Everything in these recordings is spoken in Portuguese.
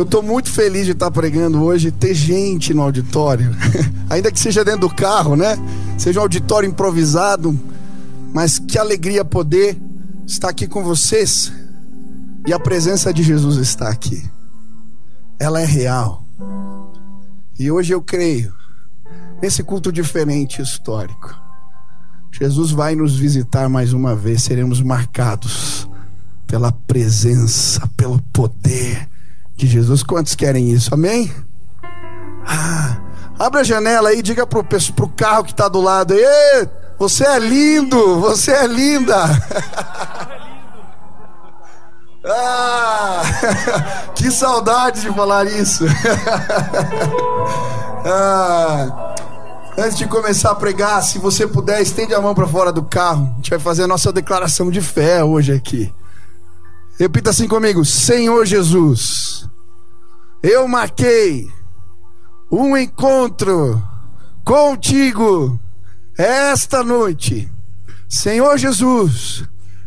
Eu estou muito feliz de estar pregando hoje, ter gente no auditório, ainda que seja dentro do carro, né? Seja um auditório improvisado, mas que alegria poder estar aqui com vocês e a presença de Jesus está aqui. Ela é real. E hoje eu creio nesse culto diferente histórico. Jesus vai nos visitar mais uma vez, seremos marcados pela presença, pelo poder de Jesus. Quantos querem isso? Amém? Ah, abre a janela aí, diga pro, pro carro que está do lado: você é lindo, você é linda. ah, que saudade de falar isso. ah, antes de começar a pregar, se você puder, estende a mão para fora do carro. A gente vai fazer a nossa declaração de fé hoje aqui. Repita assim comigo: Senhor Jesus, eu marquei um encontro contigo esta noite. Senhor Jesus,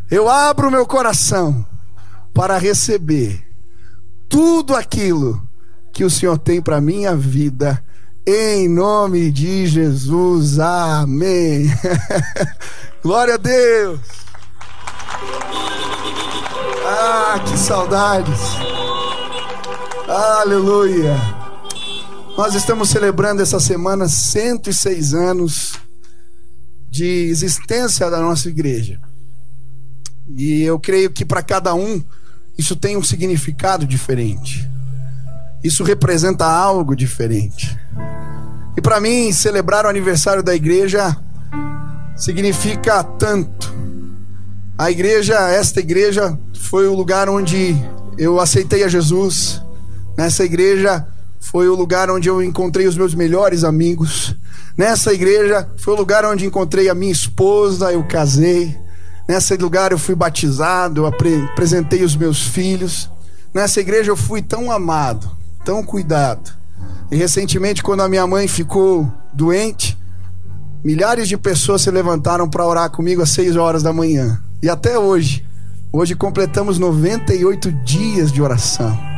eu abro meu coração para receber tudo aquilo que o Senhor tem para minha vida. Em nome de Jesus, amém. Glória a Deus. Ah, que saudades. Aleluia. Nós estamos celebrando essa semana 106 anos de existência da nossa igreja. E eu creio que para cada um isso tem um significado diferente. Isso representa algo diferente. E para mim, celebrar o aniversário da igreja significa tanto. A igreja, esta igreja, foi o lugar onde eu aceitei a Jesus. Nessa igreja foi o lugar onde eu encontrei os meus melhores amigos. Nessa igreja foi o lugar onde encontrei a minha esposa, eu casei. Nesse lugar eu fui batizado, eu apresentei os meus filhos. Nessa igreja eu fui tão amado, tão cuidado. E recentemente, quando a minha mãe ficou doente, milhares de pessoas se levantaram para orar comigo às 6 horas da manhã. E até hoje, Hoje completamos 98 dias de oração.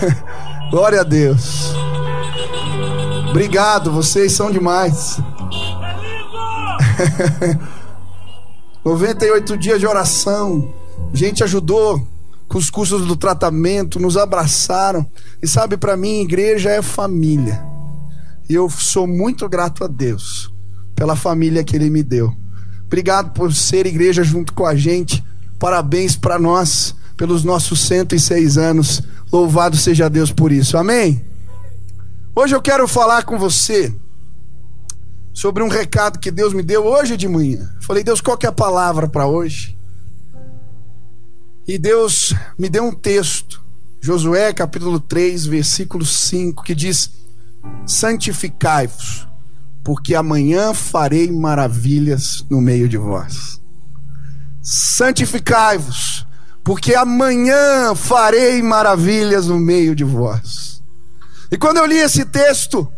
Glória a Deus. Obrigado, vocês são demais. 98 dias de oração. Gente ajudou com os custos do tratamento, nos abraçaram. E sabe, para mim, igreja é família. E eu sou muito grato a Deus pela família que Ele me deu. Obrigado por ser igreja junto com a gente. Parabéns para nós pelos nossos 106 anos. Louvado seja Deus por isso. Amém? Hoje eu quero falar com você sobre um recado que Deus me deu hoje de manhã. Falei, Deus, qual que é a palavra para hoje? E Deus me deu um texto, Josué capítulo 3, versículo 5, que diz: Santificai-vos, porque amanhã farei maravilhas no meio de vós santificai-vos, porque amanhã farei maravilhas no meio de vós. E quando eu li esse texto,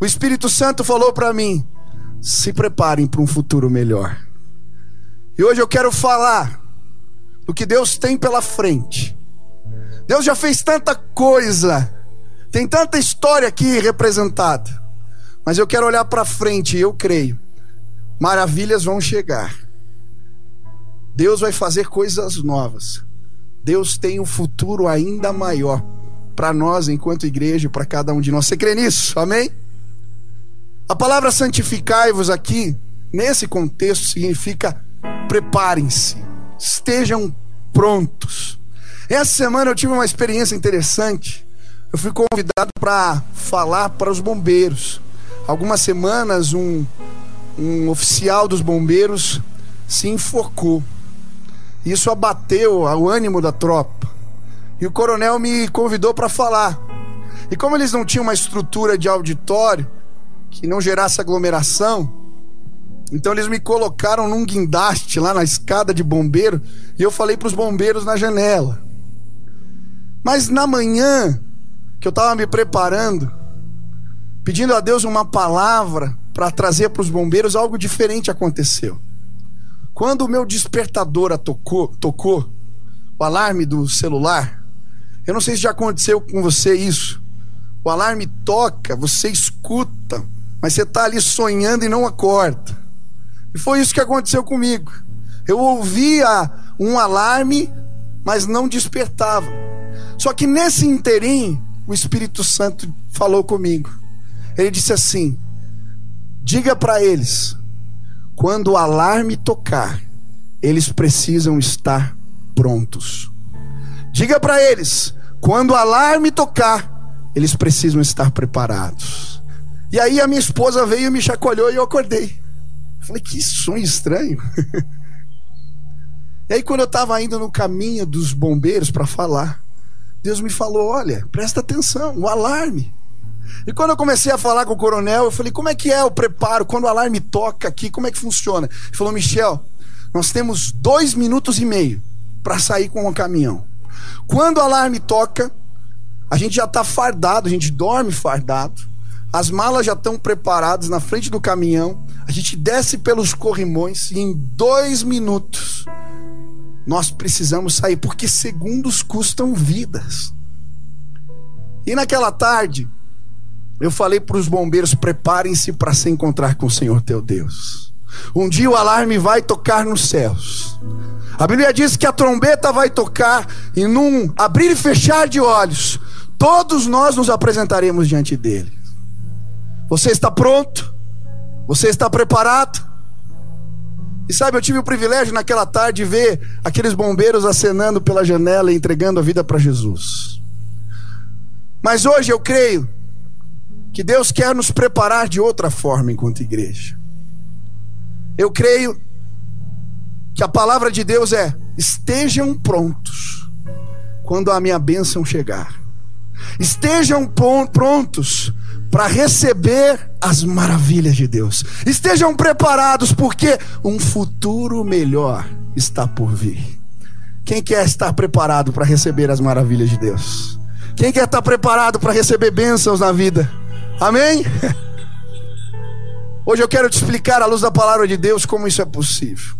o Espírito Santo falou para mim: se preparem para um futuro melhor. E hoje eu quero falar do que Deus tem pela frente. Deus já fez tanta coisa, tem tanta história aqui representada. Mas eu quero olhar para frente e eu creio. Maravilhas vão chegar. Deus vai fazer coisas novas. Deus tem um futuro ainda maior para nós, enquanto igreja, para cada um de nós. Você crê nisso? Amém? A palavra santificai-vos aqui, nesse contexto, significa preparem-se, estejam prontos. Essa semana eu tive uma experiência interessante. Eu fui convidado para falar para os bombeiros. Algumas semanas, um, um oficial dos bombeiros se enforcou. Isso abateu o ânimo da tropa. E o coronel me convidou para falar. E como eles não tinham uma estrutura de auditório que não gerasse aglomeração, então eles me colocaram num guindaste lá na escada de bombeiro e eu falei para os bombeiros na janela. Mas na manhã que eu estava me preparando, pedindo a Deus uma palavra para trazer para os bombeiros, algo diferente aconteceu. Quando o meu despertador tocou, tocou, o alarme do celular, Eu não sei se já aconteceu com você isso. O alarme toca, você escuta, mas você está ali sonhando e não acorda. E foi isso que aconteceu comigo. Eu ouvia um alarme, mas não despertava. Só que nesse interim, o Espírito Santo falou comigo. Ele disse assim: Diga para eles, quando o alarme tocar, eles precisam estar prontos. Diga para eles, quando o alarme tocar, eles precisam estar preparados. E aí a minha esposa veio e me chacoalhou e eu acordei. falei, que sonho estranho. e aí quando eu estava indo no caminho dos bombeiros para falar, Deus me falou: olha, presta atenção, o alarme. E quando eu comecei a falar com o coronel, eu falei: como é que é o preparo? Quando o alarme toca aqui, como é que funciona? Ele falou: Michel, nós temos dois minutos e meio para sair com o caminhão. Quando o alarme toca, a gente já está fardado, a gente dorme fardado. As malas já estão preparadas na frente do caminhão. A gente desce pelos corrimões e em dois minutos nós precisamos sair, porque segundos custam vidas. E naquela tarde, eu falei para os bombeiros: preparem-se para se encontrar com o Senhor teu Deus. Um dia o alarme vai tocar nos céus. A Bíblia diz que a trombeta vai tocar e num abrir e fechar de olhos, todos nós nos apresentaremos diante dele. Você está pronto? Você está preparado? E sabe, eu tive o privilégio naquela tarde de ver aqueles bombeiros acenando pela janela e entregando a vida para Jesus. Mas hoje eu creio que Deus quer nos preparar de outra forma enquanto igreja. Eu creio que a palavra de Deus é: estejam prontos quando a minha bênção chegar. Estejam prontos para receber as maravilhas de Deus. Estejam preparados, porque um futuro melhor está por vir. Quem quer estar preparado para receber as maravilhas de Deus? Quem quer estar preparado para receber bênçãos na vida? Amém? Hoje eu quero te explicar, à luz da palavra de Deus, como isso é possível.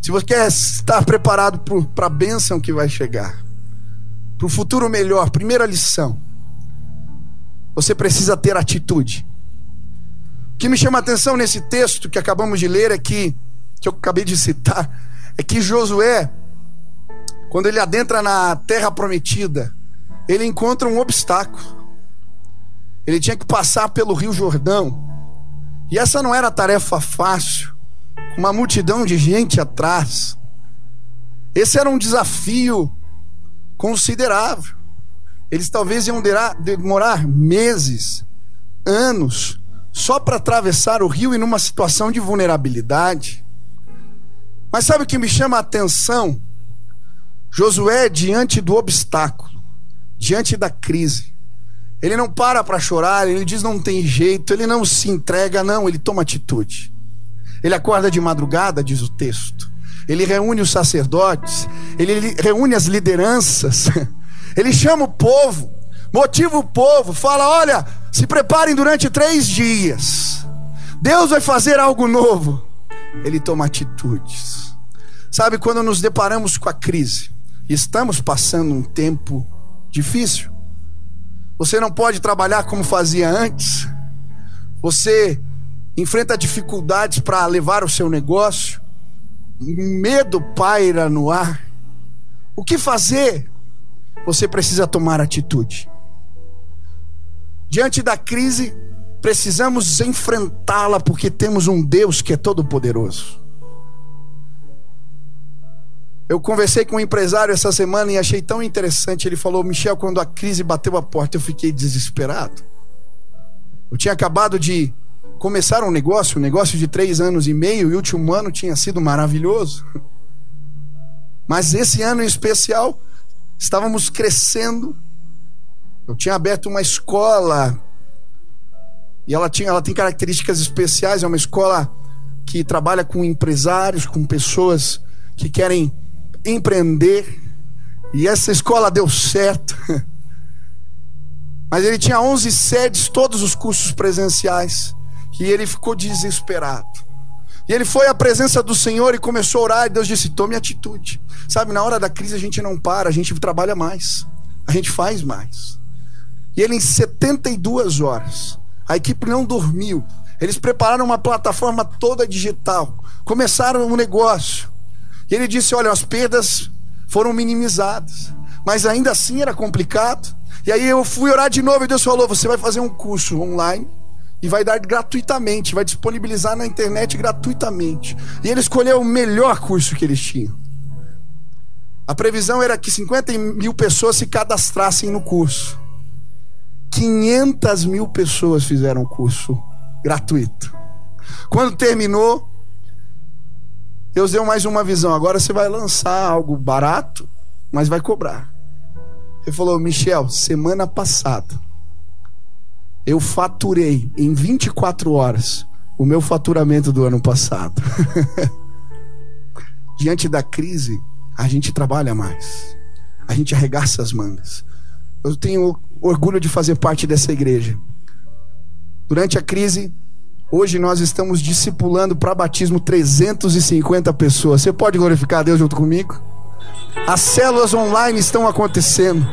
Se você quer estar preparado para a bênção que vai chegar, para o futuro melhor, primeira lição você precisa ter atitude. O que me chama a atenção nesse texto que acabamos de ler é que, que eu acabei de citar, é que Josué, quando ele adentra na terra prometida, ele encontra um obstáculo. Ele tinha que passar pelo Rio Jordão. E essa não era tarefa fácil, uma multidão de gente atrás. Esse era um desafio considerável. Eles talvez iam demorar meses, anos, só para atravessar o rio e numa situação de vulnerabilidade. Mas sabe o que me chama a atenção? Josué, diante do obstáculo, diante da crise, ele não para para chorar, ele diz não tem jeito, ele não se entrega, não, ele toma atitude. Ele acorda de madrugada, diz o texto. Ele reúne os sacerdotes, ele reúne as lideranças. Ele chama o povo, motiva o povo, fala: olha, se preparem durante três dias. Deus vai fazer algo novo. Ele toma atitudes. Sabe, quando nos deparamos com a crise, estamos passando um tempo difícil. Você não pode trabalhar como fazia antes. Você enfrenta dificuldades para levar o seu negócio. Medo paira no ar. O que fazer? você precisa tomar atitude. Diante da crise, precisamos enfrentá-la porque temos um Deus que é todo-poderoso. Eu conversei com um empresário essa semana e achei tão interessante. Ele falou: Michel, quando a crise bateu a porta, eu fiquei desesperado. Eu tinha acabado de começar um negócio, um negócio de três anos e meio, e o último ano tinha sido maravilhoso. Mas esse ano em especial, estávamos crescendo. Eu tinha aberto uma escola e ela tinha, ela tem características especiais. É uma escola que trabalha com empresários, com pessoas que querem empreender. E essa escola deu certo. Mas ele tinha 11 sedes, todos os cursos presenciais. E ele ficou desesperado. E ele foi à presença do Senhor e começou a orar. E Deus disse: Tome atitude. Sabe, na hora da crise a gente não para, a gente trabalha mais. a gente faz mais. E ele, em 72 horas, a equipe não dormiu. Eles prepararam uma plataforma toda digital, começaram um negócio. E ele disse: Olha, as perdas foram minimizadas, mas ainda assim era complicado. E aí eu fui orar de novo e Deus falou: Você vai fazer um curso online e vai dar gratuitamente, vai disponibilizar na internet gratuitamente. E ele escolheu o melhor curso que eles tinham. A previsão era que 50 mil pessoas se cadastrassem no curso. 500 mil pessoas fizeram o curso gratuito. Quando terminou, Deus deu mais uma visão. Agora você vai lançar algo barato, mas vai cobrar. Ele falou: Michel, semana passada, eu faturei em 24 horas o meu faturamento do ano passado. Diante da crise, a gente trabalha mais, a gente arregaça as mangas. Eu tenho orgulho de fazer parte dessa igreja. Durante a crise, hoje nós estamos discipulando para batismo 350 pessoas. Você pode glorificar a Deus junto comigo? As células online estão acontecendo.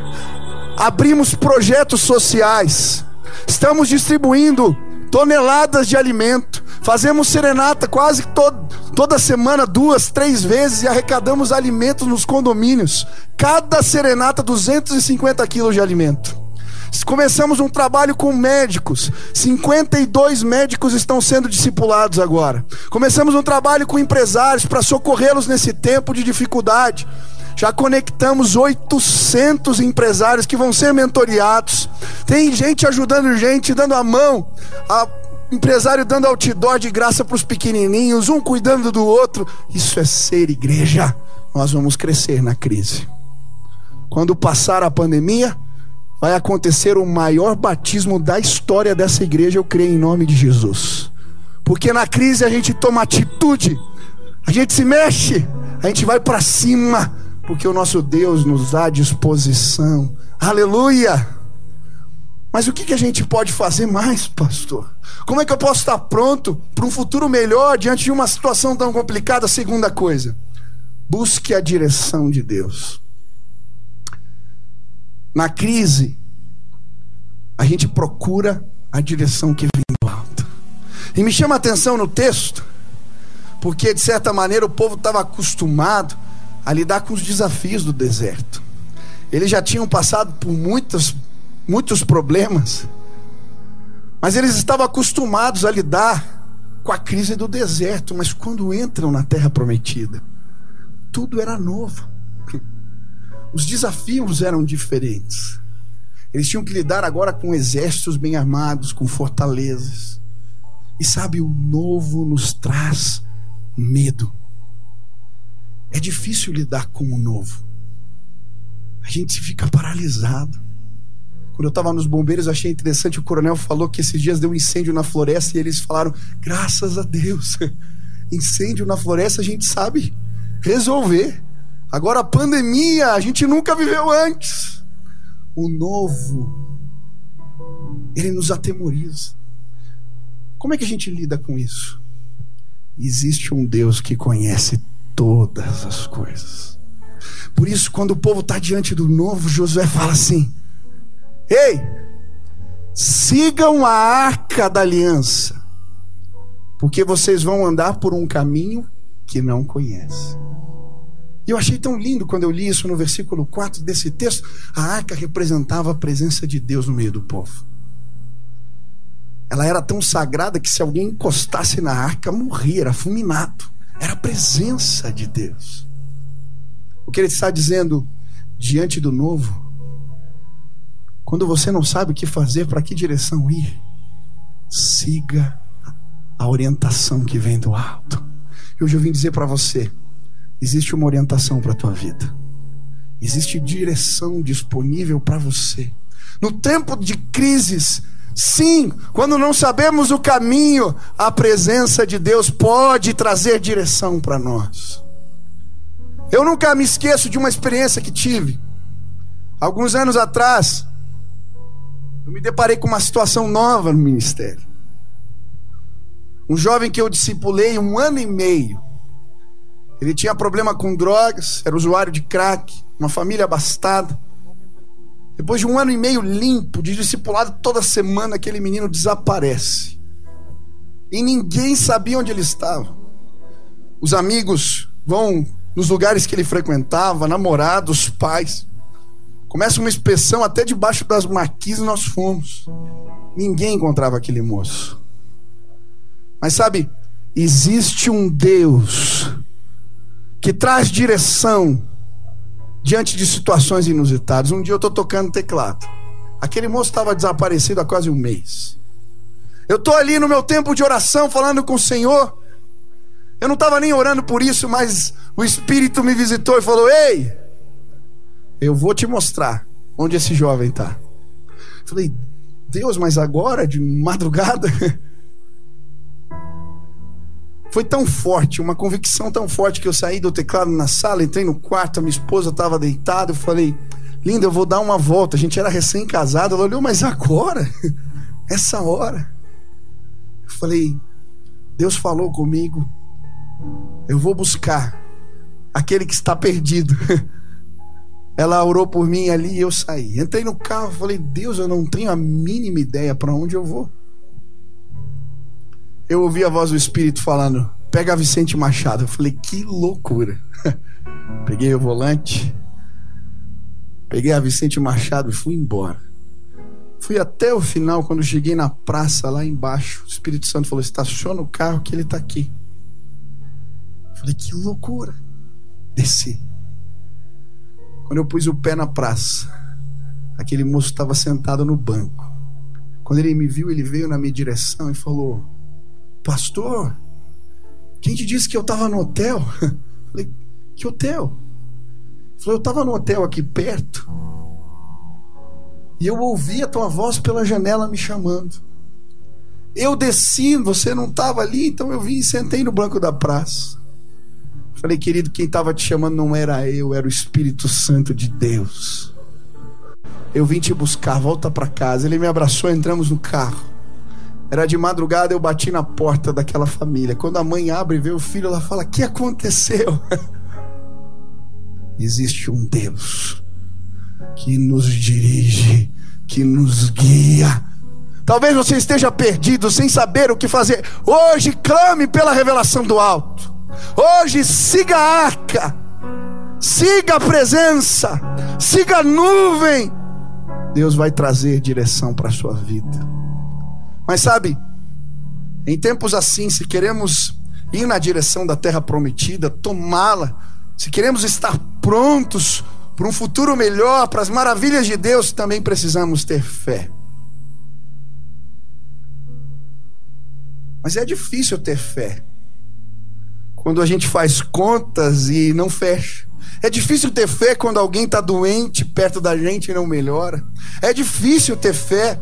Abrimos projetos sociais. Estamos distribuindo toneladas de alimento. Fazemos serenata quase todo, toda semana, duas, três vezes, e arrecadamos alimentos nos condomínios. Cada serenata, 250 quilos de alimento. Começamos um trabalho com médicos. 52 médicos estão sendo discipulados agora. Começamos um trabalho com empresários para socorrê-los nesse tempo de dificuldade. Já conectamos 800 empresários que vão ser mentoriados. Tem gente ajudando gente, dando a mão. A empresário dando outdoor de graça para os pequenininhos, um cuidando do outro. Isso é ser igreja. Nós vamos crescer na crise. Quando passar a pandemia, vai acontecer o maior batismo da história dessa igreja, eu creio em nome de Jesus. Porque na crise a gente toma atitude, a gente se mexe, a gente vai para cima, porque o nosso Deus nos dá disposição. Aleluia! Mas o que, que a gente pode fazer mais, pastor? Como é que eu posso estar pronto para um futuro melhor diante de uma situação tão complicada? Segunda coisa, busque a direção de Deus. Na crise, a gente procura a direção que vem do alto. E me chama a atenção no texto, porque de certa maneira o povo estava acostumado a lidar com os desafios do deserto. Eles já tinham passado por muitas, muitos problemas, mas eles estavam acostumados a lidar com a crise do deserto. Mas quando entram na terra prometida, tudo era novo. Os desafios eram diferentes. Eles tinham que lidar agora com exércitos bem armados, com fortalezas. E sabe, o novo nos traz medo. É difícil lidar com o novo. A gente fica paralisado. Quando eu estava nos bombeiros, achei interessante. O coronel falou que esses dias deu um incêndio na floresta e eles falaram: graças a Deus, incêndio na floresta a gente sabe resolver. Agora a pandemia, a gente nunca viveu antes. O novo, ele nos atemoriza. Como é que a gente lida com isso? Existe um Deus que conhece todas as coisas. Por isso, quando o povo está diante do novo, Josué fala assim: Ei, sigam a arca da aliança, porque vocês vão andar por um caminho que não conhecem. E eu achei tão lindo quando eu li isso no versículo 4 desse texto. A arca representava a presença de Deus no meio do povo. Ela era tão sagrada que se alguém encostasse na arca, morria, era fulminado. Era a presença de Deus. O que ele está dizendo diante do novo, quando você não sabe o que fazer, para que direção ir, siga a orientação que vem do alto. Hoje eu vim dizer para você, existe uma orientação para a tua vida. Existe direção disponível para você. No tempo de crises, sim, quando não sabemos o caminho, a presença de Deus pode trazer direção para nós. Eu nunca me esqueço de uma experiência que tive. Alguns anos atrás, eu me deparei com uma situação nova no ministério. Um jovem que eu discipulei um ano e meio. Ele tinha problema com drogas, era usuário de crack, uma família abastada. Depois de um ano e meio limpo, de discipulado toda semana, aquele menino desaparece. E ninguém sabia onde ele estava. Os amigos vão nos lugares que ele frequentava, namorados, pais. Começa uma inspeção até debaixo das maquis nós fomos. Ninguém encontrava aquele moço. Mas sabe, existe um Deus que traz direção diante de situações inusitadas. Um dia eu estou tocando teclado. Aquele moço estava desaparecido há quase um mês. Eu estou ali no meu tempo de oração falando com o Senhor. Eu não estava nem orando por isso, mas o Espírito me visitou e falou: Ei, eu vou te mostrar onde esse jovem está. Falei, Deus, mas agora, de madrugada? Foi tão forte, uma convicção tão forte que eu saí do teclado na sala, entrei no quarto, a minha esposa estava deitada, eu falei, linda, eu vou dar uma volta. A gente era recém-casado. Ela olhou, mas agora? Essa hora? Eu falei, Deus falou comigo, eu vou buscar aquele que está perdido. Ela orou por mim ali e eu saí. Entrei no carro, falei, Deus, eu não tenho a mínima ideia para onde eu vou eu ouvi a voz do Espírito falando: pega Vicente Machado. Eu falei: que loucura. Peguei o volante, peguei a Vicente Machado e fui embora. Fui até o final, quando cheguei na praça lá embaixo. O Espírito Santo falou: estaciona o carro que ele está aqui. Eu falei: que loucura. Desci. Quando eu pus o pé na praça, aquele moço estava sentado no banco. Quando ele me viu, ele veio na minha direção e falou: Pastor, quem te disse que eu estava no hotel? Falei, que hotel? Falei, eu estava no hotel aqui perto. E eu ouvi a tua voz pela janela me chamando. Eu desci, você não estava ali, então eu vim e sentei no banco da praça. Falei, querido, quem estava te chamando não era eu, era o Espírito Santo de Deus. Eu vim te buscar, volta para casa. Ele me abraçou, entramos no carro. Era de madrugada, eu bati na porta daquela família. Quando a mãe abre e vê o filho, ela fala: O que aconteceu? Existe um Deus que nos dirige, que nos guia. Talvez você esteja perdido, sem saber o que fazer. Hoje clame pela revelação do alto. Hoje siga a arca, siga a presença, siga a nuvem. Deus vai trazer direção para a sua vida. Mas sabe, em tempos assim, se queremos ir na direção da terra prometida, tomá-la, se queremos estar prontos para um futuro melhor, para as maravilhas de Deus, também precisamos ter fé. Mas é difícil ter fé quando a gente faz contas e não fecha. É difícil ter fé quando alguém está doente perto da gente e não melhora. É difícil ter fé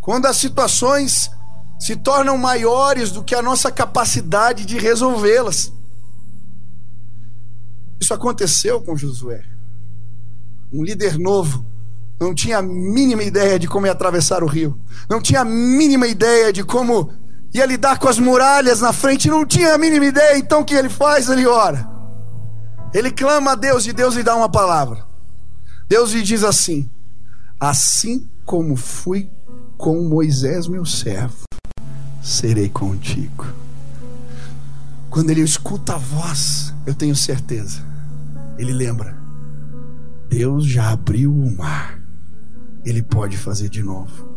quando as situações se tornam maiores do que a nossa capacidade de resolvê-las. Isso aconteceu com Josué. Um líder novo, não tinha a mínima ideia de como ia atravessar o rio, não tinha a mínima ideia de como ia lidar com as muralhas na frente, não tinha a mínima ideia. Então o que ele faz? Ele ora. Ele clama a Deus e Deus lhe dá uma palavra. Deus lhe diz assim: Assim como fui com Moisés, meu servo, serei contigo. Quando ele escuta a voz, eu tenho certeza, ele lembra: Deus já abriu o mar, ele pode fazer de novo.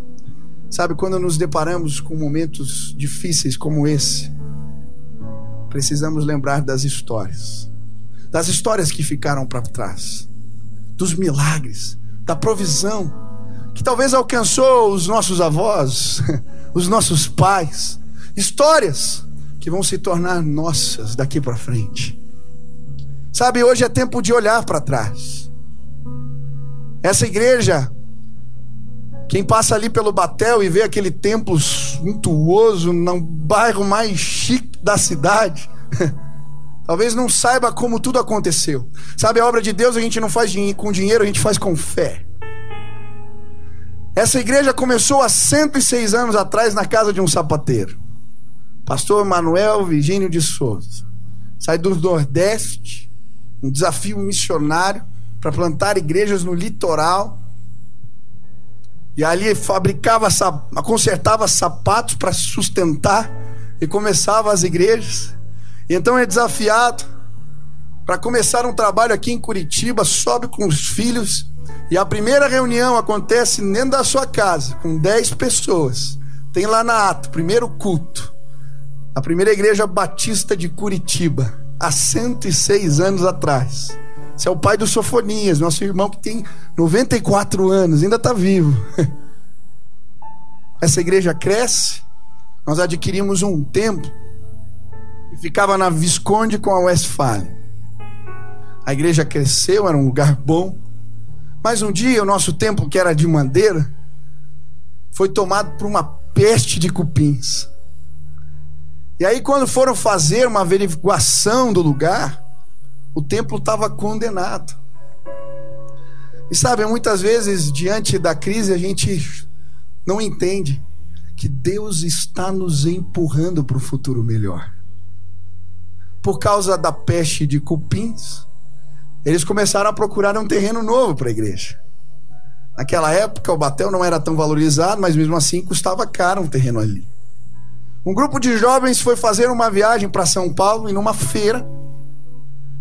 Sabe, quando nos deparamos com momentos difíceis como esse, precisamos lembrar das histórias, das histórias que ficaram para trás, dos milagres, da provisão, que talvez alcançou os nossos avós, os nossos pais, histórias que vão se tornar nossas daqui para frente. Sabe, hoje é tempo de olhar para trás. Essa igreja, quem passa ali pelo Batel e vê aquele templo suntuoso no bairro mais chique da cidade, talvez não saiba como tudo aconteceu. Sabe, a obra de Deus a gente não faz com dinheiro, a gente faz com fé. Essa igreja começou há 106 anos atrás na casa de um sapateiro. Pastor Manuel Virgínio de Souza. Sai do Nordeste, um desafio missionário para plantar igrejas no litoral. E ali fabricava, consertava sapatos para sustentar e começava as igrejas. E então é desafiado para começar um trabalho aqui em Curitiba, sobe com os filhos. E a primeira reunião acontece dentro da sua casa, com 10 pessoas. Tem lá na ato, primeiro culto. A primeira igreja batista de Curitiba, há 106 anos atrás. Esse é o pai do Sofonias, nosso irmão que tem 94 anos, ainda está vivo. Essa igreja cresce. Nós adquirimos um templo que ficava na Visconde com a Westfalia. A igreja cresceu, era um lugar bom. Mas um dia o nosso templo, que era de madeira, foi tomado por uma peste de cupins. E aí, quando foram fazer uma averiguação do lugar, o templo estava condenado. E sabe, muitas vezes, diante da crise, a gente não entende que Deus está nos empurrando para o futuro melhor. Por causa da peste de cupins, eles começaram a procurar um terreno novo para a igreja. Naquela época, o batel não era tão valorizado, mas mesmo assim custava caro um terreno ali. Um grupo de jovens foi fazer uma viagem para São Paulo e numa feira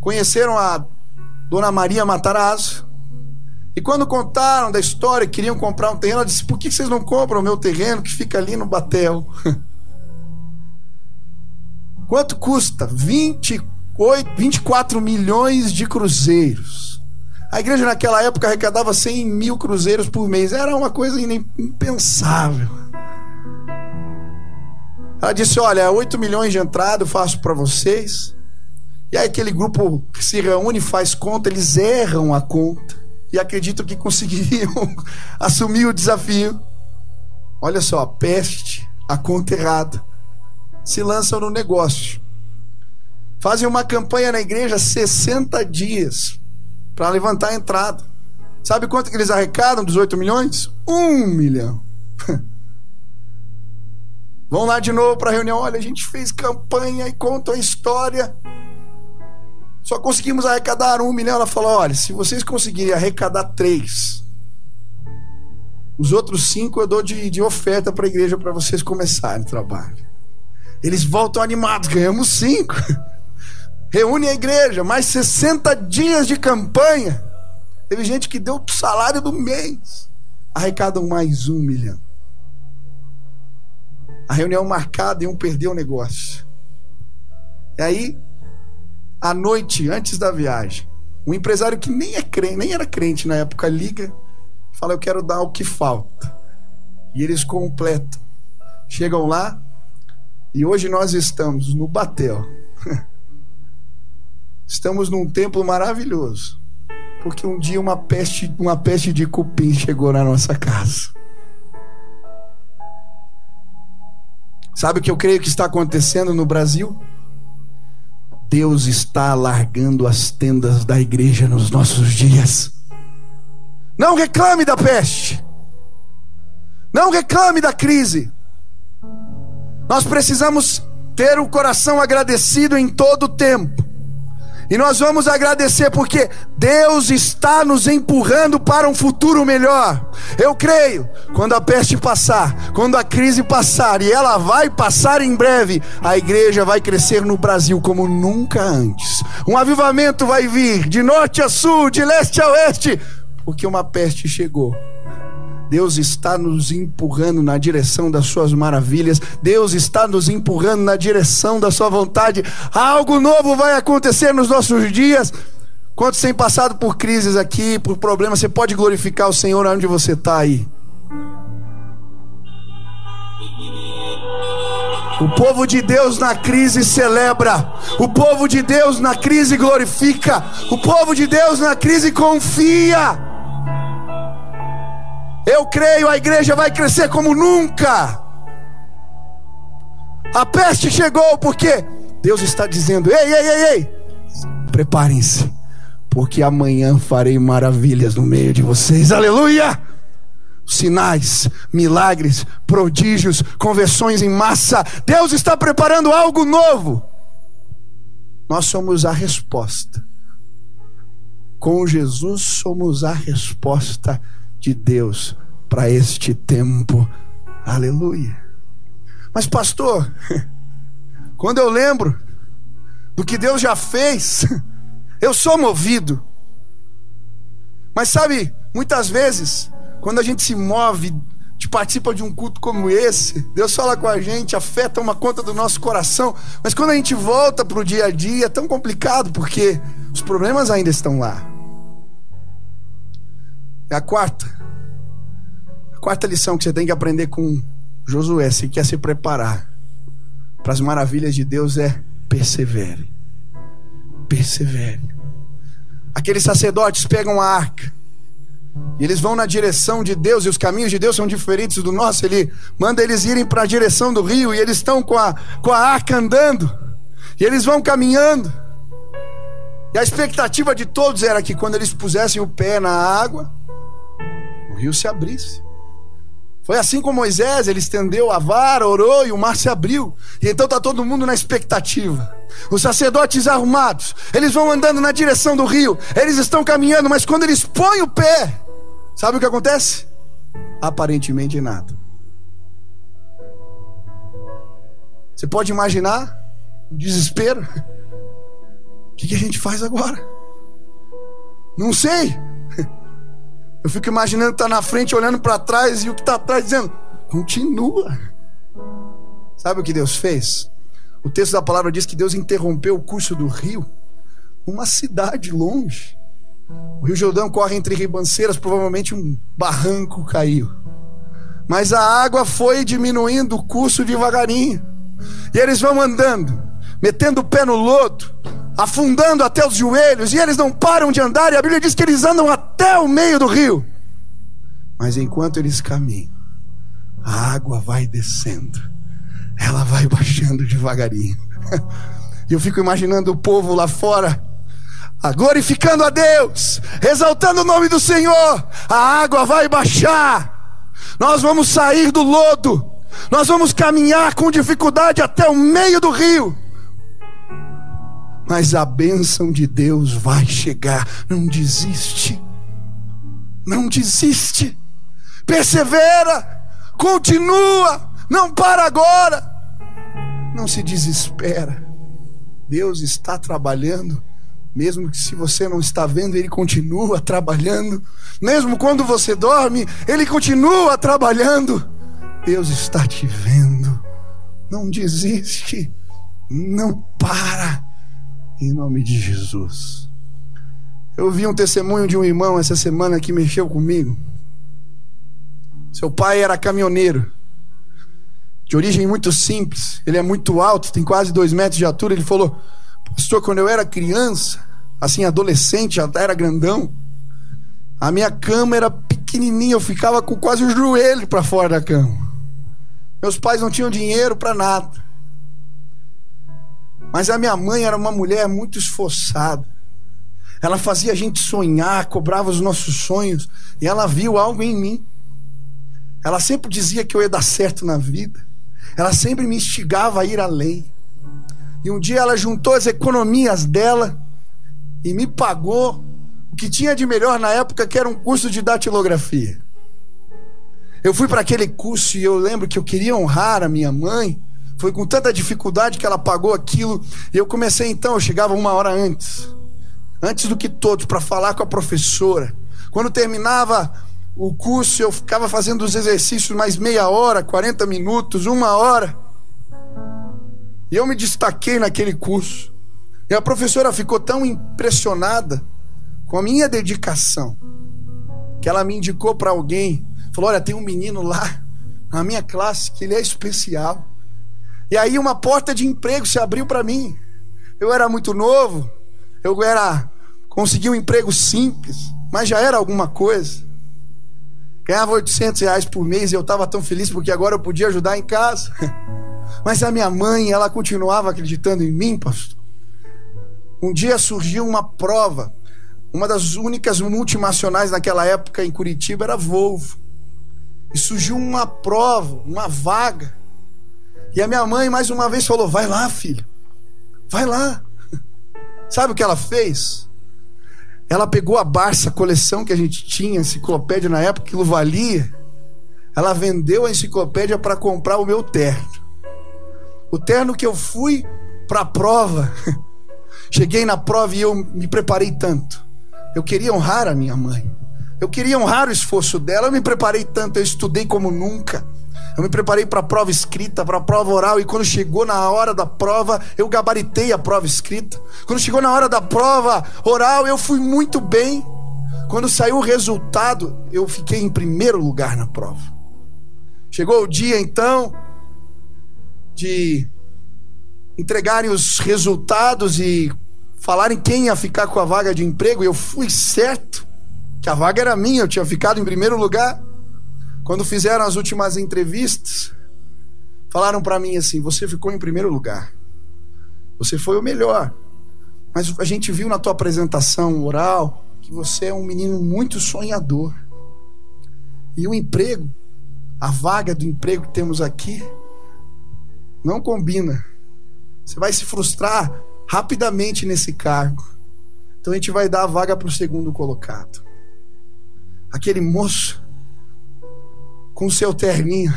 conheceram a Dona Maria Matarazzo. E quando contaram da história, queriam comprar um terreno, ela disse: Por que vocês não compram o meu terreno que fica ali no Batel? Quanto custa? 28, 24 milhões de cruzeiros. A igreja naquela época arrecadava 100 mil cruzeiros por mês. Era uma coisa impensável. Ela disse: Olha, 8 milhões de entrada eu faço para vocês. E aí aquele grupo se reúne, faz conta, eles erram a conta e acreditam que conseguiriam assumir o desafio. Olha só, peste, a conta errada. Se lançam no negócio. Fazem uma campanha na igreja 60 dias para levantar a entrada. Sabe quanto que eles arrecadam dos 8 milhões? Um milhão. Vão lá de novo para a reunião. Olha, a gente fez campanha e conta a história. Só conseguimos arrecadar um milhão. Ela falou: olha, se vocês conseguirem arrecadar três, os outros cinco eu dou de, de oferta para a igreja para vocês começarem o trabalho. Eles voltam animados, ganhamos cinco. Reúne a igreja, mais 60 dias de campanha. Teve gente que deu o salário do mês. Arrecadam mais um milhão. A reunião marcada e um perdeu o negócio. E aí à noite, antes da viagem, um empresário que nem, é crente, nem era crente na época liga, fala: Eu quero dar o que falta. E eles completam. Chegam lá, e hoje nós estamos no Batel. Estamos num templo maravilhoso. Porque um dia uma peste, uma peste de cupim chegou na nossa casa. Sabe o que eu creio que está acontecendo no Brasil? Deus está alargando as tendas da igreja nos nossos dias. Não reclame da peste. Não reclame da crise. Nós precisamos ter o coração agradecido em todo o tempo. E nós vamos agradecer porque Deus está nos empurrando para um futuro melhor. Eu creio, quando a peste passar, quando a crise passar, e ela vai passar em breve, a igreja vai crescer no Brasil como nunca antes. Um avivamento vai vir de norte a sul, de leste a oeste, porque uma peste chegou Deus está nos empurrando na direção das suas maravilhas. Deus está nos empurrando na direção da sua vontade. Algo novo vai acontecer nos nossos dias. Quantos têm passado por crises aqui, por problemas, você pode glorificar o Senhor onde você está aí. O povo de Deus na crise celebra. O povo de Deus na crise glorifica. O povo de Deus na crise confia. Eu creio, a igreja vai crescer como nunca. A peste chegou porque Deus está dizendo: ei, ei, ei, ei, preparem-se, porque amanhã farei maravilhas no meio de vocês. Aleluia! Sinais, milagres, prodígios, conversões em massa. Deus está preparando algo novo. Nós somos a resposta. Com Jesus somos a resposta de Deus para este tempo. Aleluia. Mas, pastor, quando eu lembro do que Deus já fez, eu sou movido. Mas sabe, muitas vezes, quando a gente se move, te participa de um culto como esse, Deus fala com a gente, afeta uma conta do nosso coração, mas quando a gente volta para o dia a dia, é tão complicado, porque os problemas ainda estão lá. É a quarta. A quarta lição que você tem que aprender com Josué, se quer se preparar para as maravilhas de Deus, é persevere. Persevere. Aqueles sacerdotes pegam a arca. E eles vão na direção de Deus, e os caminhos de Deus são diferentes do nosso. Ele manda eles irem para a direção do rio, e eles estão com a, com a arca andando, e eles vão caminhando. E a expectativa de todos era que quando eles pusessem o pé na água, rio se abrisse. Foi assim com Moisés, ele estendeu a vara, orou e o mar se abriu. E então está todo mundo na expectativa. Os sacerdotes arrumados, eles vão andando na direção do rio, eles estão caminhando, mas quando eles põem o pé, sabe o que acontece? Aparentemente nada. Você pode imaginar o desespero? O que, a gente faz agora? Não sei. Eu fico imaginando tá na frente, olhando para trás e o que está atrás dizendo: continua. Sabe o que Deus fez? O texto da palavra diz que Deus interrompeu o curso do rio, uma cidade longe. O Rio Jordão corre entre ribanceiras, provavelmente um barranco caiu. Mas a água foi diminuindo o curso devagarinho. E eles vão andando, metendo o pé no lodo, afundando até os joelhos, e eles não param de andar, e a Bíblia diz que eles andam até o meio do rio. Mas enquanto eles caminham, a água vai descendo, ela vai baixando devagarinho. E eu fico imaginando o povo lá fora, glorificando a Deus, exaltando o nome do Senhor. A água vai baixar, nós vamos sair do lodo, nós vamos caminhar com dificuldade até o meio do rio mas a bênção de Deus vai chegar. Não desiste, não desiste, persevera, continua, não para agora, não se desespera. Deus está trabalhando, mesmo que se você não está vendo, Ele continua trabalhando, mesmo quando você dorme, Ele continua trabalhando. Deus está te vendo, não desiste, não para em nome de Jesus. Eu vi um testemunho de um irmão essa semana que mexeu comigo. Seu pai era caminhoneiro, de origem muito simples. Ele é muito alto, tem quase dois metros de altura. Ele falou: Pastor, quando eu era criança, assim, adolescente, já era grandão, a minha cama era pequenininha, eu ficava com quase o joelho para fora da cama. Meus pais não tinham dinheiro para nada. Mas a minha mãe era uma mulher muito esforçada. Ela fazia a gente sonhar, cobrava os nossos sonhos, e ela viu algo em mim. Ela sempre dizia que eu ia dar certo na vida. Ela sempre me instigava a ir além. E um dia ela juntou as economias dela e me pagou o que tinha de melhor na época, que era um curso de datilografia. Eu fui para aquele curso e eu lembro que eu queria honrar a minha mãe. Foi com tanta dificuldade que ela pagou aquilo. E eu comecei então, eu chegava uma hora antes, antes do que todos, para falar com a professora. Quando terminava o curso, eu ficava fazendo os exercícios mais meia hora, 40 minutos, uma hora. E eu me destaquei naquele curso. E a professora ficou tão impressionada com a minha dedicação que ela me indicou para alguém. Falou: Olha, tem um menino lá na minha classe que ele é especial. E aí uma porta de emprego se abriu para mim. Eu era muito novo, eu era consegui um emprego simples, mas já era alguma coisa. Ganhava 800 reais por mês e eu estava tão feliz porque agora eu podia ajudar em casa. Mas a minha mãe, ela continuava acreditando em mim, pastor. Um dia surgiu uma prova. Uma das únicas multinacionais naquela época em Curitiba era Volvo. E surgiu uma prova, uma vaga e a minha mãe mais uma vez falou: Vai lá, filho, vai lá. Sabe o que ela fez? Ela pegou a Barça, a coleção que a gente tinha, enciclopédia na época, que valia, ela vendeu a enciclopédia para comprar o meu terno. O terno que eu fui para a prova. Cheguei na prova e eu me preparei tanto. Eu queria honrar a minha mãe. Eu queria honrar o esforço dela. Eu me preparei tanto, eu estudei como nunca. Eu me preparei para a prova escrita, para a prova oral, e quando chegou na hora da prova, eu gabaritei a prova escrita. Quando chegou na hora da prova oral, eu fui muito bem. Quando saiu o resultado, eu fiquei em primeiro lugar na prova. Chegou o dia então de entregarem os resultados e falarem quem ia ficar com a vaga de emprego, e eu fui certo que a vaga era minha, eu tinha ficado em primeiro lugar. Quando fizeram as últimas entrevistas, falaram para mim assim: você ficou em primeiro lugar, você foi o melhor, mas a gente viu na tua apresentação oral que você é um menino muito sonhador. E o emprego, a vaga do emprego que temos aqui, não combina. Você vai se frustrar rapidamente nesse cargo. Então a gente vai dar a vaga para o segundo colocado. Aquele moço com seu terninho,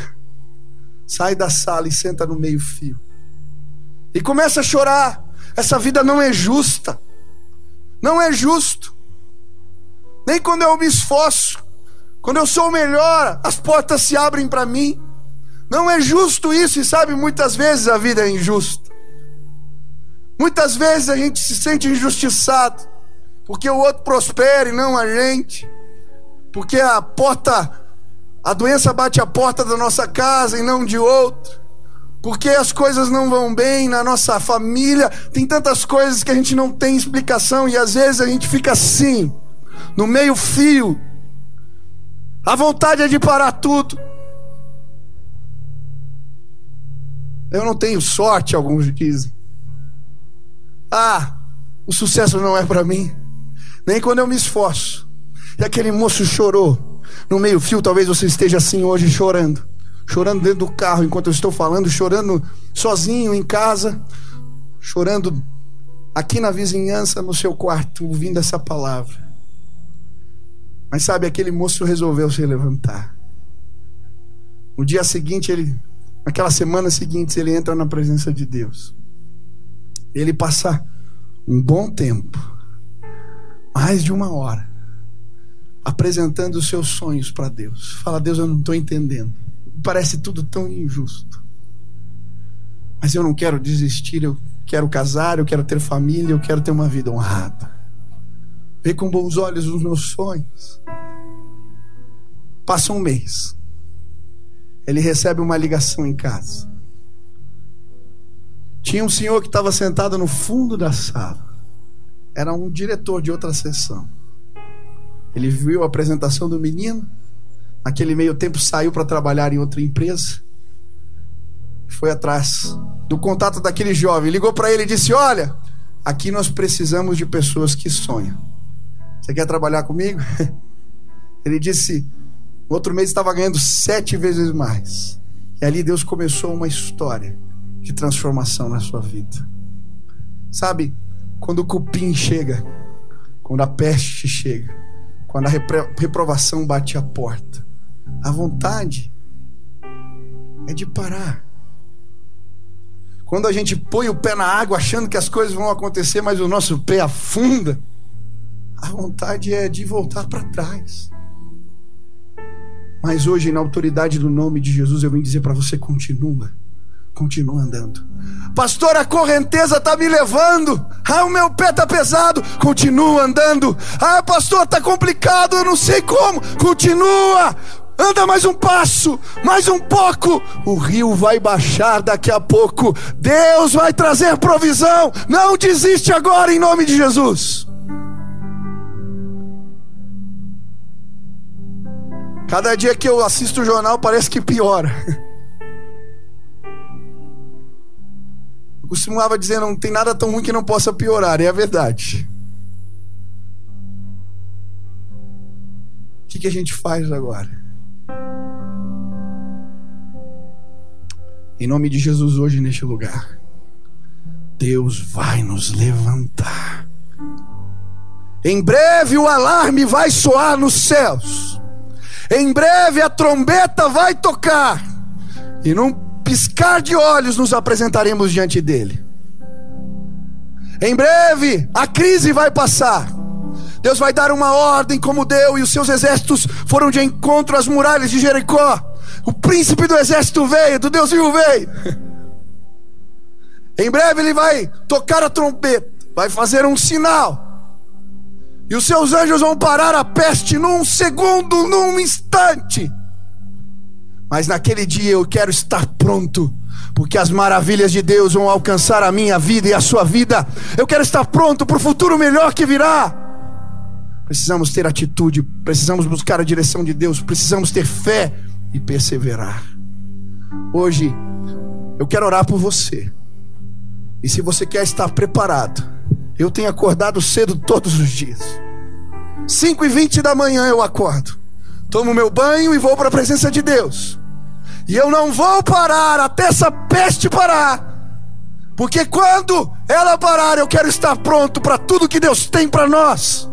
sai da sala e senta no meio-fio. E começa a chorar. Essa vida não é justa. Não é justo. Nem quando eu me esforço, quando eu sou o melhor, as portas se abrem para mim. Não é justo isso, e sabe, muitas vezes a vida é injusta. Muitas vezes a gente se sente injustiçado, porque o outro prospera e não a gente, porque a porta a doença bate a porta da nossa casa e não de outro. Porque as coisas não vão bem na nossa família. Tem tantas coisas que a gente não tem explicação e às vezes a gente fica assim, no meio-fio. A vontade é de parar tudo. Eu não tenho sorte, alguns dizem. Ah, o sucesso não é para mim. Nem quando eu me esforço. E aquele moço chorou no meio-fio, talvez você esteja assim hoje chorando. Chorando dentro do carro enquanto eu estou falando, chorando sozinho em casa, chorando aqui na vizinhança, no seu quarto, ouvindo essa palavra. Mas sabe, aquele moço resolveu se levantar. No dia seguinte, ele, naquela semana seguinte, ele entra na presença de Deus. Ele passa um bom tempo, mais de uma hora, apresentando os seus sonhos para Deus. Fala, Deus, eu não estou entendendo. Parece tudo tão injusto. Mas eu não quero desistir, eu quero casar, eu quero ter família, eu quero ter uma vida honrada. Vê com bons olhos os meus sonhos. Passa um mês. Ele recebe uma ligação em casa. Tinha um senhor que estava sentado no fundo da sala. Era um diretor de outra sessão. Ele viu a apresentação do menino. Naquele meio tempo saiu para trabalhar em outra empresa. Foi atrás do contato daquele jovem. Ligou para ele e disse: Olha, aqui nós precisamos de pessoas que sonham. Você quer trabalhar comigo? Ele disse: outro mês estava ganhando sete vezes mais. E ali Deus começou uma história de transformação na sua vida. Sabe, quando o cupim chega, quando a peste chega, quando a reprovação bate a porta. A vontade é de parar. Quando a gente põe o pé na água achando que as coisas vão acontecer, mas o nosso pé afunda, a vontade é de voltar para trás. Mas hoje, na autoridade do nome de Jesus, eu vim dizer para você: continua continua andando. Pastor, a correnteza está me levando. Ah, o meu pé está pesado. Continua andando. Ah, pastor, está complicado. Eu não sei como. Continua. Anda mais um passo, mais um pouco. O rio vai baixar daqui a pouco. Deus vai trazer provisão. Não desiste agora em nome de Jesus. Cada dia que eu assisto o jornal parece que piora. costumava dizer: não tem nada tão ruim que não possa piorar, é a verdade. O que, que a gente faz agora? Em nome de Jesus, hoje neste lugar, Deus vai nos levantar. Em breve o alarme vai soar nos céus. Em breve a trombeta vai tocar, e num piscar de olhos nos apresentaremos diante dele. Em breve a crise vai passar. Deus vai dar uma ordem, como deu, e os seus exércitos foram de encontro às muralhas de Jericó. O príncipe do exército veio, do Deus vivo veio. Em breve ele vai tocar a trombeta, vai fazer um sinal. E os seus anjos vão parar a peste num segundo, num instante. Mas naquele dia eu quero estar pronto, porque as maravilhas de Deus vão alcançar a minha vida e a sua vida. Eu quero estar pronto para o futuro melhor que virá. Precisamos ter atitude, precisamos buscar a direção de Deus, precisamos ter fé e perseverar. Hoje eu quero orar por você. E se você quer estar preparado, eu tenho acordado cedo todos os dias. 5 e 20 da manhã eu acordo. Tomo meu banho e vou para a presença de Deus. E eu não vou parar até essa peste parar. Porque quando ela parar, eu quero estar pronto para tudo que Deus tem para nós.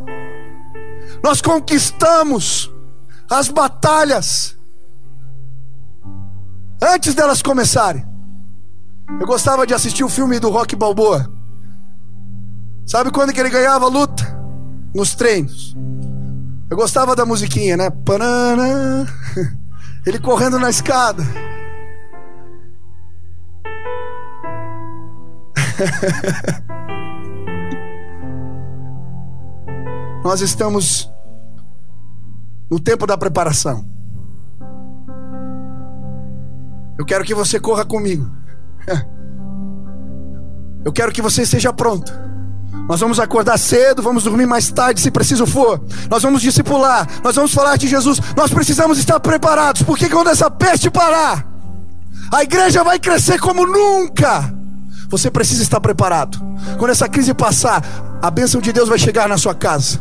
Nós conquistamos as batalhas antes delas começarem. Eu gostava de assistir o filme do Rock Balboa. Sabe quando que ele ganhava luta? Nos treinos. Eu gostava da musiquinha, né? Panana. Ele correndo na escada. Nós estamos no tempo da preparação. Eu quero que você corra comigo. Eu quero que você esteja pronto. Nós vamos acordar cedo, vamos dormir mais tarde se preciso for. Nós vamos discipular, nós vamos falar de Jesus. Nós precisamos estar preparados, porque quando essa peste parar, a igreja vai crescer como nunca. Você precisa estar preparado. Quando essa crise passar, a bênção de Deus vai chegar na sua casa.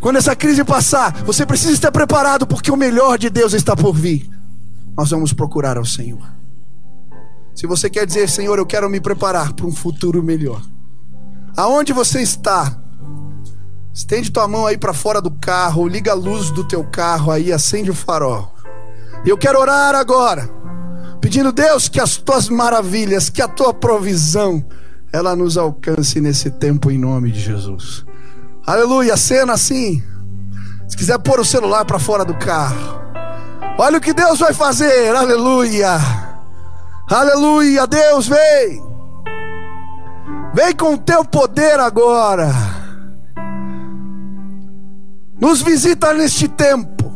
Quando essa crise passar, você precisa estar preparado, porque o melhor de Deus está por vir. Nós vamos procurar ao Senhor. Se você quer dizer, Senhor, eu quero me preparar para um futuro melhor. Aonde você está? Estende tua mão aí para fora do carro, liga a luz do teu carro aí, acende o farol. Eu quero orar agora, pedindo Deus que as tuas maravilhas, que a tua provisão, ela nos alcance nesse tempo em nome de Jesus. Aleluia, cena assim. Se quiser pôr o celular para fora do carro. Olha o que Deus vai fazer. Aleluia. Aleluia, Deus vem. Vem com o teu poder agora. Nos visita neste tempo.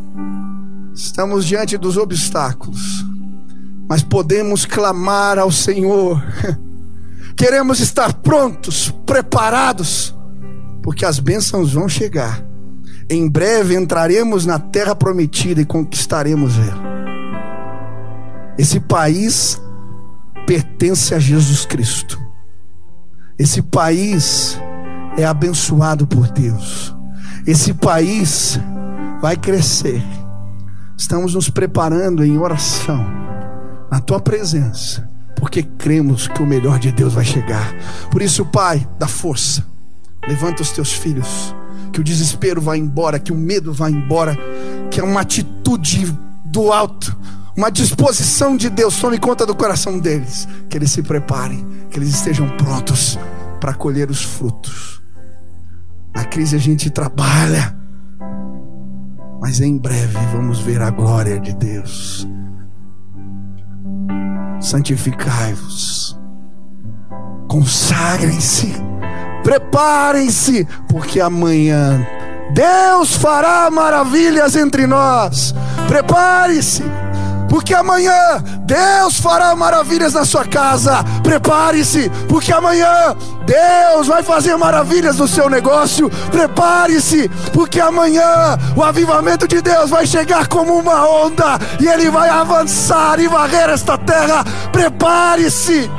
Estamos diante dos obstáculos, mas podemos clamar ao Senhor. Queremos estar prontos, preparados, porque as bênçãos vão chegar. Em breve entraremos na terra prometida e conquistaremos ela. Esse país pertence a Jesus Cristo. Esse país é abençoado por Deus. Esse país vai crescer. Estamos nos preparando em oração na tua presença, porque cremos que o melhor de Deus vai chegar. Por isso, Pai, dá força. Levanta os teus filhos, que o desespero vá embora, que o medo vá embora, que é uma atitude do alto uma disposição de Deus tome conta do coração deles, que eles se preparem, que eles estejam prontos para colher os frutos. Na crise a gente trabalha, mas em breve vamos ver a glória de Deus. Santificai-vos, consagrem-se, preparem-se, porque amanhã Deus fará maravilhas entre nós. Prepare-se porque amanhã Deus fará maravilhas na sua casa. Prepare-se, porque amanhã Deus vai fazer maravilhas no seu negócio. Prepare-se, porque amanhã o avivamento de Deus vai chegar como uma onda e ele vai avançar e varrer esta terra. Prepare-se.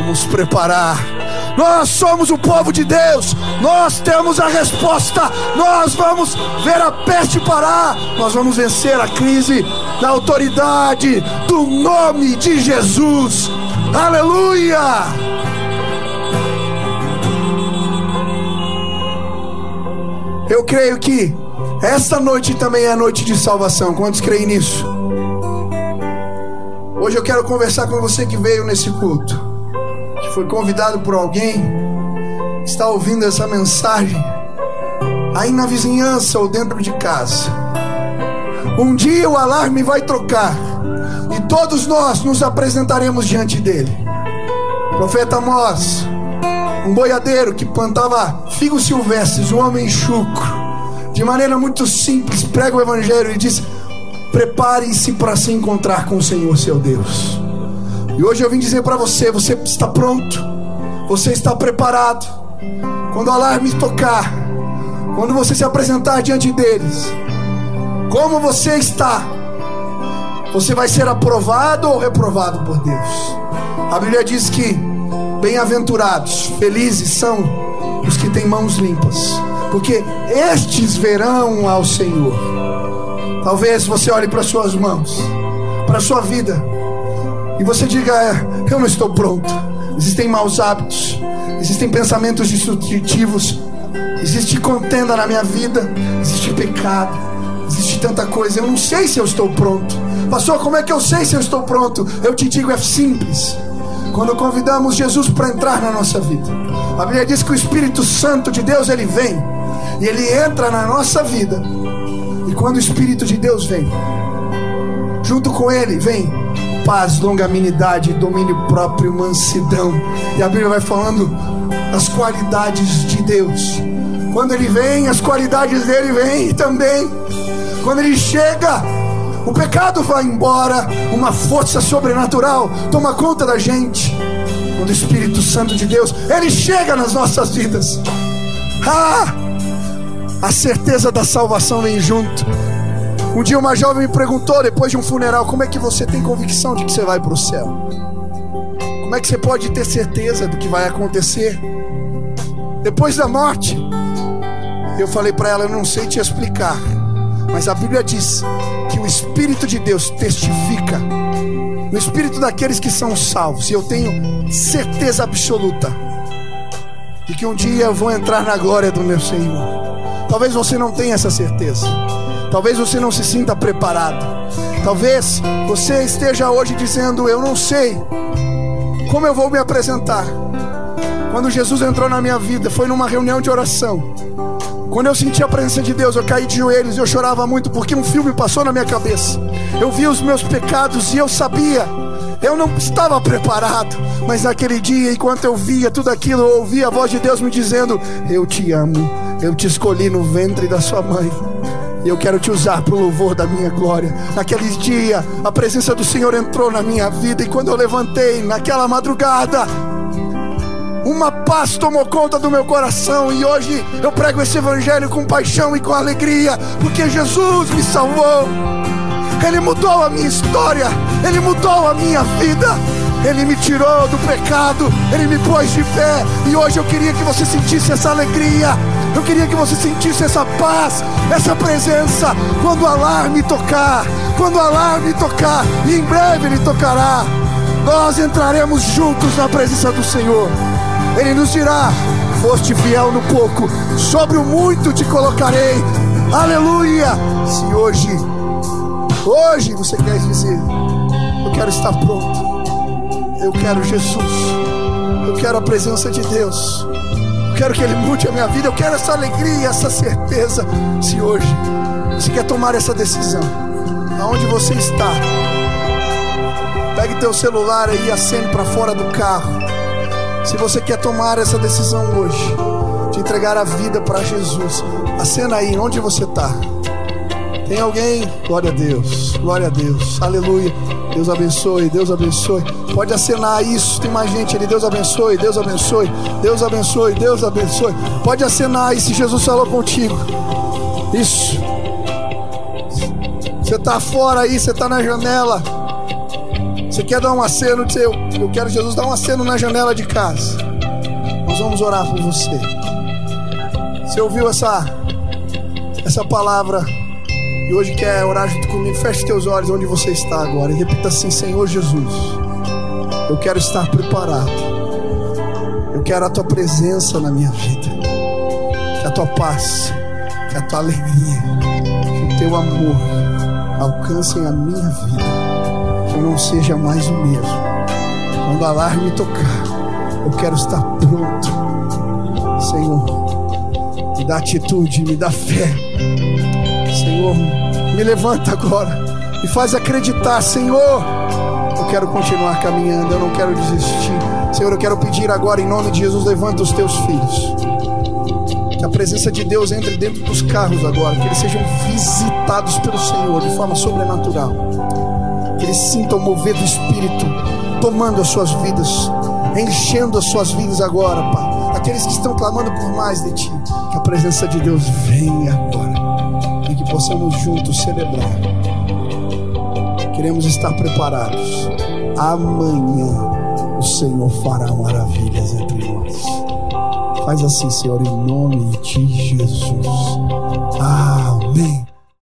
Vamos preparar nós somos o povo de Deus. Nós temos a resposta. Nós vamos ver a peste parar. Nós vamos vencer a crise na autoridade do nome de Jesus. Aleluia! Eu creio que Esta noite também é a noite de salvação. Quantos creem nisso? Hoje eu quero conversar com você que veio nesse culto, foi convidado por alguém, está ouvindo essa mensagem aí na vizinhança ou dentro de casa. Um dia o alarme vai trocar e todos nós nos apresentaremos diante dele. Profeta Amós, um boiadeiro que plantava figos silvestres, um homem chucro, de maneira muito simples, prega o evangelho e diz: Preparem-se para se encontrar com o Senhor seu Deus. E hoje eu vim dizer para você: você está pronto, você está preparado. Quando o alarme tocar, quando você se apresentar diante deles, como você está? Você vai ser aprovado ou reprovado por Deus? A Bíblia diz que bem-aventurados, felizes são os que têm mãos limpas, porque estes verão ao Senhor. Talvez você olhe para suas mãos, para sua vida, e você diga: é, Eu não estou pronto. Existem maus hábitos, existem pensamentos destrutivos, existe contenda na minha vida, existe pecado, existe tanta coisa. Eu não sei se eu estou pronto. Pastor, como é que eu sei se eu estou pronto? Eu te digo: é simples. Quando convidamos Jesus para entrar na nossa vida, a Bíblia diz que o Espírito Santo de Deus ele vem e ele entra na nossa vida e quando o Espírito de Deus vem, junto com ele vem paz, longanimidade, domínio próprio, mansidão. E a Bíblia vai falando as qualidades de Deus. Quando ele vem, as qualidades dele vêm também. Quando ele chega, o pecado vai embora, uma força sobrenatural toma conta da gente. Quando o Espírito Santo de Deus, ele chega nas nossas vidas. Ah! a certeza da salvação vem junto. Um dia uma jovem me perguntou, depois de um funeral, como é que você tem convicção de que você vai para o céu? Como é que você pode ter certeza do que vai acontecer depois da morte? Eu falei para ela, eu não sei te explicar, mas a Bíblia diz que o Espírito de Deus testifica no espírito daqueles que são salvos, e eu tenho certeza absoluta de que um dia eu vou entrar na glória do meu Senhor. Talvez você não tenha essa certeza. Talvez você não se sinta preparado. Talvez você esteja hoje dizendo: Eu não sei como eu vou me apresentar. Quando Jesus entrou na minha vida, foi numa reunião de oração. Quando eu senti a presença de Deus, eu caí de joelhos e eu chorava muito porque um filme passou na minha cabeça. Eu vi os meus pecados e eu sabia. Eu não estava preparado, mas naquele dia, enquanto eu via tudo aquilo, eu ouvia a voz de Deus me dizendo: Eu te amo eu te escolhi no ventre da sua mãe. E eu quero te usar para o louvor da minha glória. Naquele dia, a presença do Senhor entrou na minha vida. E quando eu levantei, naquela madrugada, uma paz tomou conta do meu coração. E hoje eu prego esse evangelho com paixão e com alegria. Porque Jesus me salvou. Ele mudou a minha história. Ele mudou a minha vida. Ele me tirou do pecado, Ele me pôs de pé, e hoje eu queria que você sentisse essa alegria, eu queria que você sentisse essa paz, essa presença, quando o alarme tocar, quando o alarme tocar, e em breve ele tocará, nós entraremos juntos na presença do Senhor, Ele nos dirá: Foste fiel no pouco, sobre o muito te colocarei, aleluia. Se hoje, hoje você quer dizer, eu quero estar pronto eu quero Jesus. Eu quero a presença de Deus. Quero que Ele mude a minha vida. Eu quero essa alegria, essa certeza. Se hoje você quer tomar essa decisão, aonde você está, pegue teu celular aí e acende para fora do carro. Se você quer tomar essa decisão hoje, de entregar a vida para Jesus, acena aí, onde você está. Tem alguém? Glória a Deus, glória a Deus, aleluia. Deus abençoe, Deus abençoe. Pode acenar isso, tem mais gente ali. Deus abençoe, Deus abençoe, Deus abençoe, Deus abençoe. Pode acenar se Jesus falou contigo. Isso. Você está fora aí, você está na janela. Você quer dar um aceno? Eu quero Jesus dar um aceno na janela de casa. Nós vamos orar por você. Você ouviu essa, essa palavra? E hoje quer orar junto comigo, feche teus olhos onde você está agora e repita assim: Senhor Jesus, eu quero estar preparado. Eu quero a tua presença na minha vida. Que a tua paz, que a tua alegria, que o teu amor alcancem a minha vida, que eu não seja mais o mesmo. Quando a alarme tocar, eu quero estar pronto, Senhor. Me dá atitude, me dá fé, Senhor. Me levanta agora e faz acreditar, Senhor. Eu quero continuar caminhando, eu não quero desistir. Senhor, eu quero pedir agora em nome de Jesus, levanta os teus filhos. Que a presença de Deus entre dentro dos carros agora, que eles sejam visitados pelo Senhor de forma sobrenatural. Que eles sintam mover do Espírito, tomando as suas vidas, enchendo as suas vidas agora, Pai. Aqueles que estão clamando por mais de Ti, que a presença de Deus venha possamos juntos celebrar. Queremos estar preparados. Amanhã o Senhor fará maravilhas entre nós. Faz assim, Senhor, em nome de Jesus. Amém.